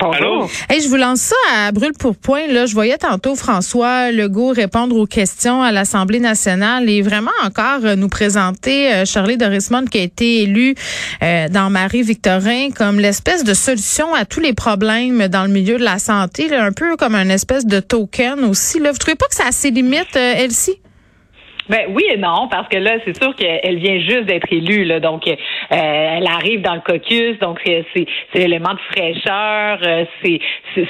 Allô? Hey, je vous lance ça à brûle pour point. Là, je voyais tantôt François Legault répondre aux questions à l'Assemblée nationale et vraiment encore euh, nous présenter euh, Charlie Dorismond qui a été élu euh, dans Marie-Victorin comme l'espèce de solution à tous les problèmes dans le milieu de la santé, là, un peu comme un espèce de token aussi. Là. Vous trouvez pas que ça a ses limites, euh, Elsie? Ben oui et non, parce que là, c'est sûr qu'elle vient juste d'être élue, là, donc euh, elle arrive dans le caucus, donc c'est c'est l'élément de fraîcheur, euh, c'est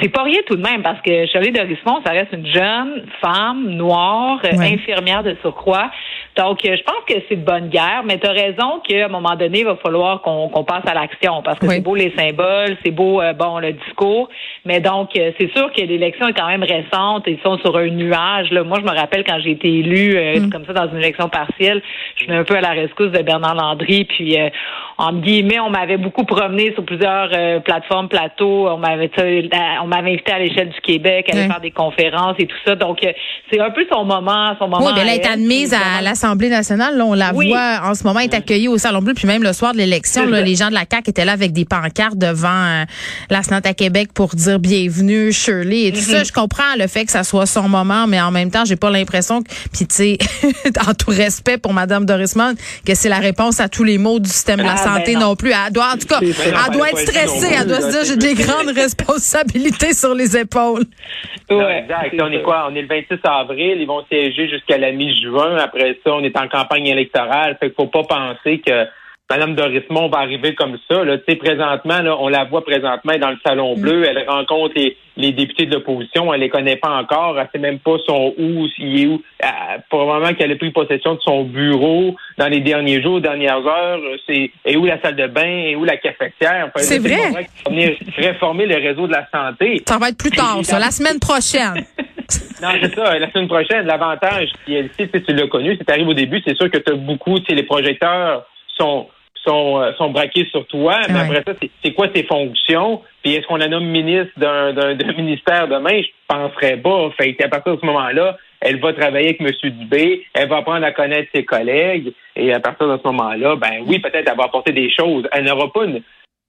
c'est pas rien tout de même, parce que Charlie de Rismond, ça reste une jeune femme noire, Ouais. infirmière de surcroît, donc euh, je pense que c'est de bonne guerre, mais tu as raison qu'à un moment donné, il va falloir qu'on passe à l'action, parce que Oui. c'est beau les symboles, c'est beau euh, bon le discours, mais donc euh, c'est sûr que l'élection est quand même récente, ils sont sur un nuage. Là. Moi, je me rappelle quand j'ai été élue euh, comme ça dans une élection partielle, je venais un peu à la rescousse de Bernard Landry, puis euh, en guillemets, on m'avait beaucoup promené sur plusieurs euh, plateformes, plateaux. On m'avait on m'avait invité à l'échelle du Québec, à aller faire des conférences et tout ça. Donc euh, c'est un peu son moment, son moment. Oui, bien là, elle est admise à l'Assemblée nationale. Là, on la Oui. voit en ce moment, elle est accueillie au Salon Bleu. Puis même le soir de l'élection, là, les gens de la CAQ étaient là avec des pancartes devant euh, la à Québec pour dire bienvenue, Shirley et tout Mm-hmm. ça. Je comprends le fait que ça soit son moment, mais en même temps, j'ai pas l'impression que, puis tu sais, en tout respect pour Madame Dorismond, que c'est la réponse à tous les maux du système de la Ah, ben non. non. plus. Elle doit, en tout cas, elle doit être stressée. Elle doit se dire, j'ai des grandes responsabilités sur les épaules. Non, Ouais, exact. On est quoi? On est le 26 avril. Ils vont siéger jusqu'à la mi-juin. Après ça, on est en campagne électorale. Fait qu'il faut pas penser que Mme Dorismond va arriver comme ça. Là. Tu sais, présentement, là, on la voit présentement dans le Salon Bleu. Elle rencontre les, les députés de l'opposition. Elle les connaît pas encore. Elle sait même pas son où, s'il est où. Euh, probablement qu'elle a pris possession de son bureau dans les derniers jours, dernières heures. C'est et où la salle de bain, et où la cafetière? C'est vrai. venir réformer le réseau de la santé. Ça va être plus tard, ça, la semaine prochaine. Non, c'est ça. La semaine prochaine, l'avantage, puis elle sait, tu tu l'as connu, c'est arrivé au début, c'est sûr que tu as beaucoup, tu sais, les projecteurs sont sont, euh, sont braqués sur toi, mais Ouais. après ça, c'est- quoi tes fonctions? Puis est-ce qu'on la nomme ministre d'un ministère demain? Je penserais pas. Fait qu'à partir de ce moment-là, elle va travailler avec M. Dubé, elle va apprendre à connaître ses collègues, et à partir de ce moment-là, ben oui, peut-être elle va apporter des choses. Elle n'aura pas une,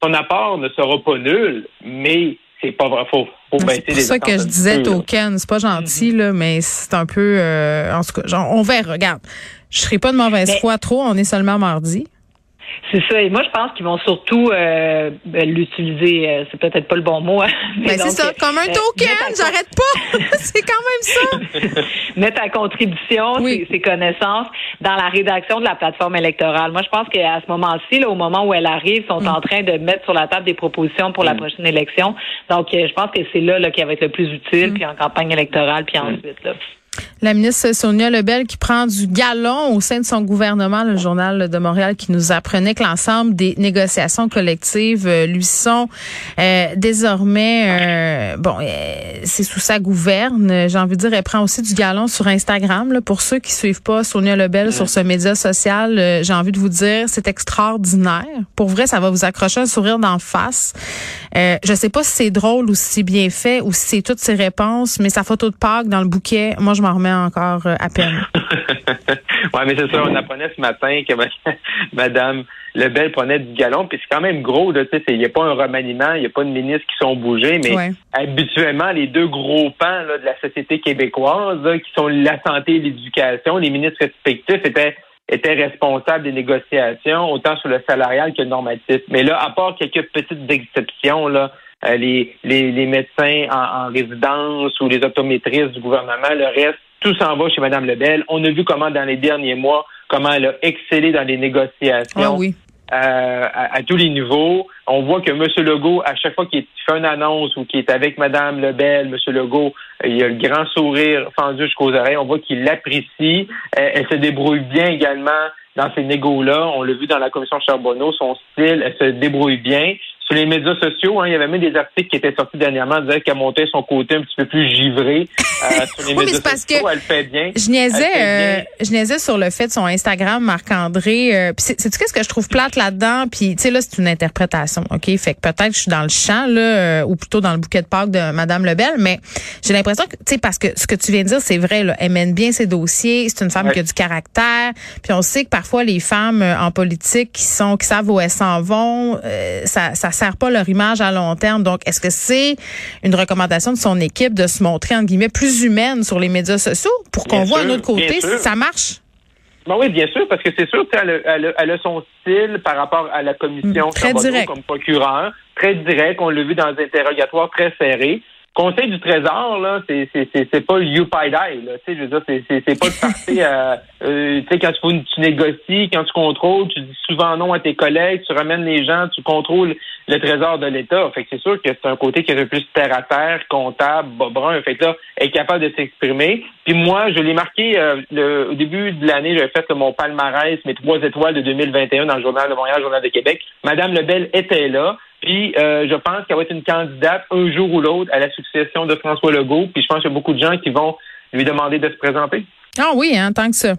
son apport ne sera pas nul, mais c'est pas vrai. Faut, faut baisser C'est ça que je disais token. C'est pas gentil, là, mais c'est un peu. euh, en tout cas, genre, on verra. Regarde, je serai pas de mauvaise Mais- foi trop. On est seulement mardi. C'est ça. Et moi, je pense qu'ils vont surtout euh, ben, l'utiliser. euh, c'est peut-être pas le bon mot. hein, mais Ben, c'est ça, comme un euh, token. J'arrête pas. c'est quand même ça. mettre à contribution Oui. ses, ses connaissances dans la rédaction de la plateforme électorale. Moi, je pense qu'à ce moment-ci, au moment où elle arrive, ils sont Mm. en train de mettre sur la table des propositions pour la prochaine élection. Donc, euh, je pense que c'est là, là qu'elle va être le plus utile, Mm. puis en campagne électorale, puis ensuite. Là. La ministre Sonia Lebel qui prend du galon au sein de son gouvernement, le journal de Montréal, qui nous apprenait que l'ensemble des négociations collectives euh, lui sont euh, désormais, euh, bon, euh, c'est sous sa gouverne. J'ai envie de dire, elle prend aussi du galon sur Instagram. Là, pour ceux qui suivent pas Sonia Lebel sur ce média social, euh, j'ai envie de vous dire, c'est extraordinaire. Pour vrai, ça va vous accrocher un sourire d'en face. Euh, je sais pas si c'est drôle ou si c'est bien fait ou si c'est toutes ses réponses, mais sa photo de Pâques dans le bouquet, moi, je m'en remets encore euh, à peine. oui, mais c'est ça, on apprenait ce matin que Madame Lebel prenait du galon, puis c'est quand même gros, là, tu sais, il n'y a pas un remaniement, il n'y a pas de ministres qui sont bougés, mais Ouais. habituellement, les deux gros pans là, de la société québécoise, là, qui sont la santé et l'éducation, les ministres respectifs étaient étaient responsables des négociations, autant sur le salarial que le normatif. Mais là, à part quelques petites exceptions, là, les, les, les médecins en, en résidence ou les optométristes du gouvernement, le reste, tout s'en va chez Mme Lebel. On a vu comment dans les derniers mois, comment elle a excellé dans les négociations Ah oui. euh, à, à tous les niveaux. On voit que M. Legault, à chaque fois qu'il fait une annonce ou qu'il est avec Mme Lebel, M. Legault, euh, il a le grand sourire fendu jusqu'aux oreilles. On voit qu'il l'apprécie. Euh, elle se débrouille bien également dans ces négos-là. On l'a vu dans la commission Charbonneau, son style, elle se débrouille bien. Sur les médias sociaux. Hein, il y avait même des articles qui étaient sortis dernièrement disant qu'elle montait son côté un petit peu plus givré euh, sur les Oui, mais médias parce sociaux. que Elle fait bien. Je niaisais, euh, je niaisais sur le fait de son Instagram, Marc-André. Euh, c'est, sais-tu qu'est-ce que je trouve plate là-dedans? Puis, tu sais, là, c'est une interprétation, OK? Fait que peut-être que je suis dans le champ, là, euh, ou plutôt dans le bouquet de Pâques de Madame Lebel, mais j'ai l'impression que, tu sais, parce que ce que tu viens de dire, c'est vrai, là, elle mène bien ses dossiers, c'est une femme Ouais. qui a du caractère, puis on sait que parfois les femmes euh, en politique qui sont, qui savent où elles s'en vont, euh, ça, ça sert pas leur image à long terme. Donc, est-ce que c'est une recommandation de son équipe de se montrer, entre guillemets, plus humaine sur les médias sociaux pour qu'on voit sûr, un autre côté? si ça marche? Ben oui, bien sûr, parce que c'est sûr, tu sais, elle, a- elle, a- elle a son style par rapport à la commission Mm, très Charbonneau direct. comme procureur, très direct. On l'a vu dans des interrogatoires très serrés. Conseil du Trésor, là, c'est c'est c'est c'est pas you pie die, là. Tu sais, je veux dire, c'est c'est c'est pas de partir, euh, euh, tu sais, quand tu, tu négocies, quand tu contrôles, tu dis souvent non à tes collègues, tu ramènes les gens, tu contrôles le Trésor de l'État. Fait que c'est sûr que c'est un côté qui est un peu plus terre à terre, comptable, bobrun. Fait que là, est capable de s'exprimer. Puis moi, je l'ai marqué euh, le, au début de l'année, j'avais fait mon palmarès, mes trois étoiles de 2021 dans le Journal de Montréal, Journal de Québec. Madame Lebel était là. Puis euh, je pense qu'elle va être une candidate un jour ou l'autre à la succession de François Legault. Puis je pense qu'il y a beaucoup de gens qui vont lui demander de se présenter. Ah oui, hein, tant que ça.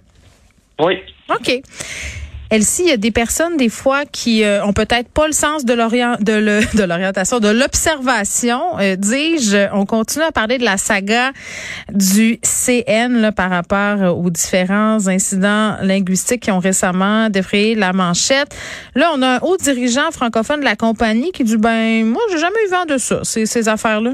Oui. OK. Elsie, il y a des personnes des fois qui euh, ont peut-être pas le sens de l'orientation, de l'observation. Euh, dis-je, on continue à parler de la saga du CN là, par rapport aux différents incidents linguistiques qui ont récemment défrayé la manchette. Là, on a un haut dirigeant francophone de la compagnie qui dit ben moi j'ai jamais eu vent de ça, ces, ces affaires-là.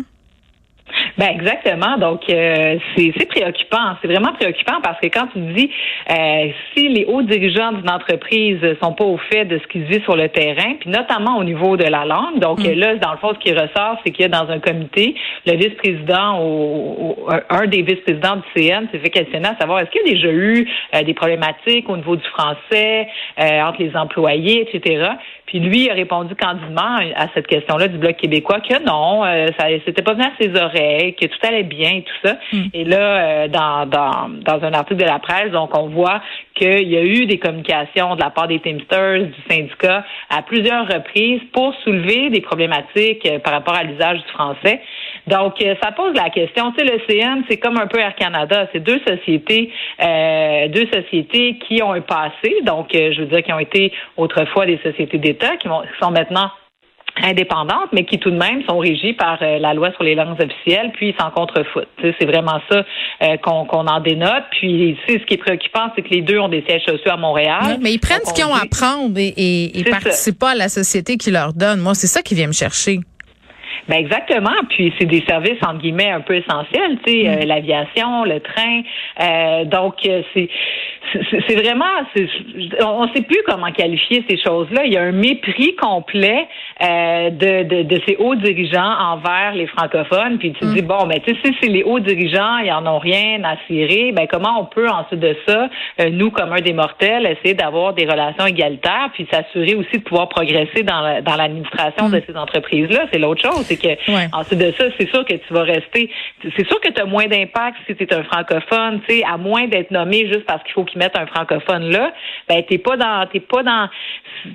Ben exactement. Donc euh, c'est préoccupant. C'est vraiment préoccupant parce que quand tu dis euh, si les hauts dirigeants d'une entreprise sont pas au fait de ce qui se dit sur le terrain, puis notamment au niveau de la langue. Donc Mm. là, dans le fond, ce qui ressort, c'est qu'il y a dans un comité le vice-président ou un des vice-présidents du CN s'est fait questionner à savoir est-ce qu'il y a déjà eu euh, des problématiques au niveau du français euh, entre les employés, etc. Puis lui a répondu candidement à cette question-là du Bloc québécois que non, euh, ça c'était pas venu à ses oreilles, que tout allait bien et tout ça. Et là, euh, dans, dans, dans un article de la presse, donc on voit qu'il y a eu des communications de la part des Teamsters, du syndicat, à plusieurs reprises pour soulever des problématiques euh, par rapport à l'usage du français. Donc, euh, ça pose la question. Tu sais, le CN, c'est comme un peu Air Canada. C'est deux sociétés, euh, deux sociétés qui ont un passé. Donc, euh, je veux dire, qui ont été autrefois des sociétés d'État, qui, qui sont maintenant indépendantes, mais qui tout de même sont régies par euh, la loi sur les langues officielles, puis ils s'en contrefoutent. C'est vraiment ça euh, qu'on en dénote. Puis, ce qui est préoccupant, c'est que les deux ont des sièges sociaux à Montréal. Mais ils prennent ce qu'ils on ont à prendre et, et, et ça. participent pas à la société qui leur donne. Moi, c'est ça qui vient me chercher. Ben exactement. Puis c'est des services entre guillemets un peu essentiels, tu sais, euh, l'aviation, le train. Euh, donc euh, c'est vraiment, on ne sait plus comment qualifier ces choses-là. Il y a un mépris complet euh, de, de, de ces hauts dirigeants envers les francophones. Puis tu te dis bon, ben tu sais, si c'est les hauts dirigeants, ils en ont rien à cirer. Ben comment on peut ensuite de ça, nous comme un des mortels, essayer d'avoir des relations égalitaires, puis s'assurer aussi de pouvoir progresser dans la- dans l'administration de ces entreprises-là? C'est l'autre chose, c'est que Ouais. ensuite de ça, c'est sûr que tu vas rester. C'est sûr que tu as moins d'impact si tu es un francophone, tu sais, à moins d'être nommé juste parce qu'il faut qu'ils mettent un francophone là. Ben t'es pas dans, t'es pas dans,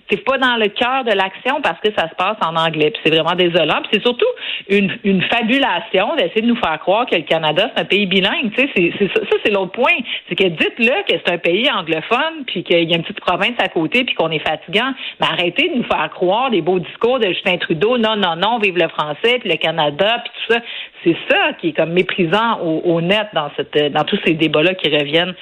t'es pas dans le cœur de l'action parce que ça se passe en anglais. Puis c'est vraiment désolant. Puis c'est surtout une, une fabulation d'essayer de nous faire croire que le Canada c'est un pays bilingue. Tu sais, c'est, c'est ça, ça, c'est l'autre point. C'est que dites-le que c'est un pays anglophone, puis qu'il y a une petite province à côté, puis qu'on est fatigant. Mais arrêtez de nous faire croire des beaux discours de Justin Trudeau. Non, non, non, vive le français, puis le Canada, puis tout ça. C'est ça qui est comme méprisant au, au net dans cette, dans tous ces débats-là qui reviennent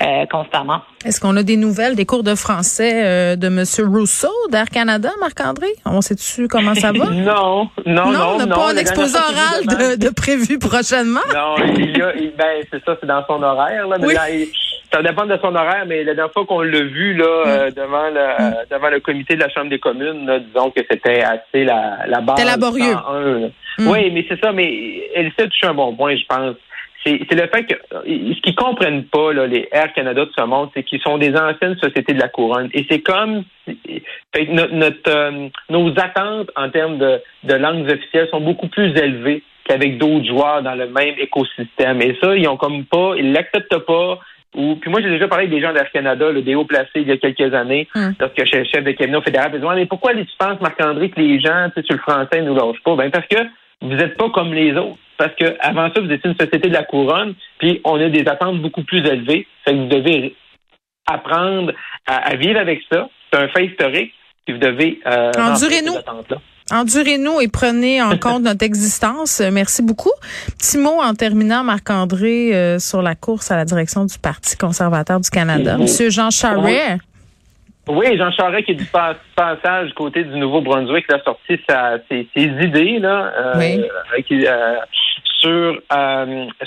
euh, constamment. Est-ce qu'on a des nouvelles des cours de français euh, de M. Rousseau d'Air Canada, Marc-André? On sait-tu comment ça va? Non, non, non. on n'a pas un exposé oral de, de prévu prochainement. Non, il y a, il- ben, c'est ça, c'est dans son horaire, là. mais Oui. là, il- ça dépend de son horaire, mais la dernière fois qu'on l'a vu, là, euh, Mm. devant le, euh, devant le comité de la Chambre des communes, là, disons que c'était assez la, la base. C'était laborieux. 101, là. Mm. Oui, mais c'est ça, mais elle s'est touché un bon point, je pense. C'est le fait que euh, ce qu'ils comprennent pas, là, les Air Canada de ce monde, c'est qu'ils sont des anciennes sociétés de la couronne. Et c'est comme fait notre, notre, euh, nos attentes en termes de, de langues officielles sont beaucoup plus élevées qu'avec d'autres joueurs dans le même écosystème. Et ça, ils ont comme pas, ils l'acceptent pas. Où, puis moi, j'ai déjà parlé avec des gens d'Air Canada, le des hauts placés, il y a quelques années, Hum. lorsque j'étais chef de cabinet au fédéral. Ils disaient, mais pourquoi tu penses, Marc-André, que les gens, tu sais, sur le français, nous lâchent pas? Ben, parce que vous n'êtes pas comme les autres. Parce que avant ça, vous étiez une société de la couronne, puis on a des attentes beaucoup plus élevées. Fait que vous devez apprendre à, à vivre avec ça. C'est un fait historique, puis vous devez euh, Endurez-nous. ces attentes-là. Endurez-nous et prenez en compte notre existence. Merci beaucoup. Petit mot en terminant, Marc-André, euh, sur la course à la direction du Parti conservateur du Canada. Monsieur Jean Charest. Oui, Jean Charest qui est du pas- passage du côté du Nouveau-Brunswick, a sorti sa, ses, ses idées là, euh, Oui. euh, qui- euh, sur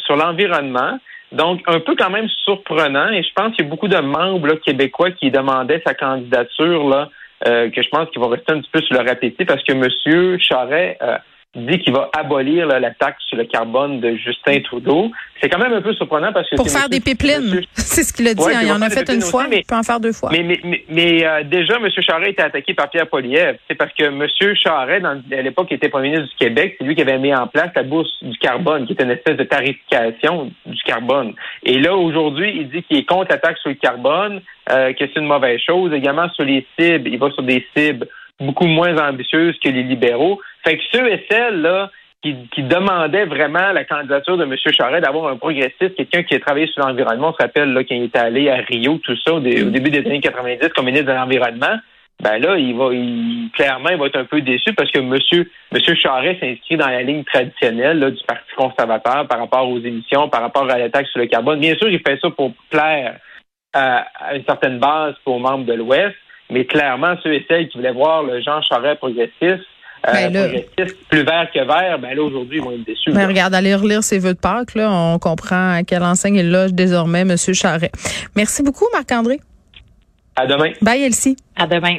sur l'environnement. Donc, un peu quand même surprenant. Et je pense qu'il y a beaucoup de membres là, québécois qui demandaient sa candidature, là, euh, que je pense qu'ils vont rester un petit peu sur leur appétit parce que M. Charest euh, dit qu'il va abolir là, la taxe sur le carbone de Justin Trudeau. C'est quand même un peu surprenant parce que Pour faire des pipelines. C'est ce qu'il a dit. Ouais, hein. Il en a fait une fois, aussi, mais- il peut en faire deux fois. mais, mais, mais, euh, déjà, M. Charest était attaqué par Pierre Poliev. C'est parce que M. Charest, dans, à l'époque, était premier ministre du Québec. C'est lui qui avait mis en place la bourse du carbone, qui est une espèce de tarification du carbone. Et là, aujourd'hui, il dit qu'il est contre la taxe sur le carbone, euh, que c'est une mauvaise chose. Également, sur les cibles, il va sur des cibles beaucoup moins ambitieuses que les libéraux. Fait que ceux et celles, là, qui, qui demandaient vraiment la candidature de M. Charest d'avoir un progressiste, quelqu'un qui a travaillé sur l'environnement. On se rappelle là, quand il était allé à Rio, tout ça, au, dé- au début des années 90 comme ministre de l'Environnement. Ben là, il va il, clairement, il va être un peu déçu parce que M. Monsieur Charest s'inscrit dans la ligne traditionnelle là, du Parti conservateur par rapport aux émissions, par rapport à la taxe sur le carbone. Bien sûr, il fait ça pour plaire à, une certaine base pour aux membres de l'Ouest, mais clairement, ceux et celles qui voulaient voir le Jean Charest progressiste, euh, Ben là- plus vert que vert, ben là, aujourd'hui, ils vont être déçus. Mais là. regarde, allez relire ses vœux de Pâques. Là, on comprend à quelle enseigne il loge désormais, Monsieur Charest. Merci beaucoup, Marc-André. À demain. Bye, Elsie. À demain.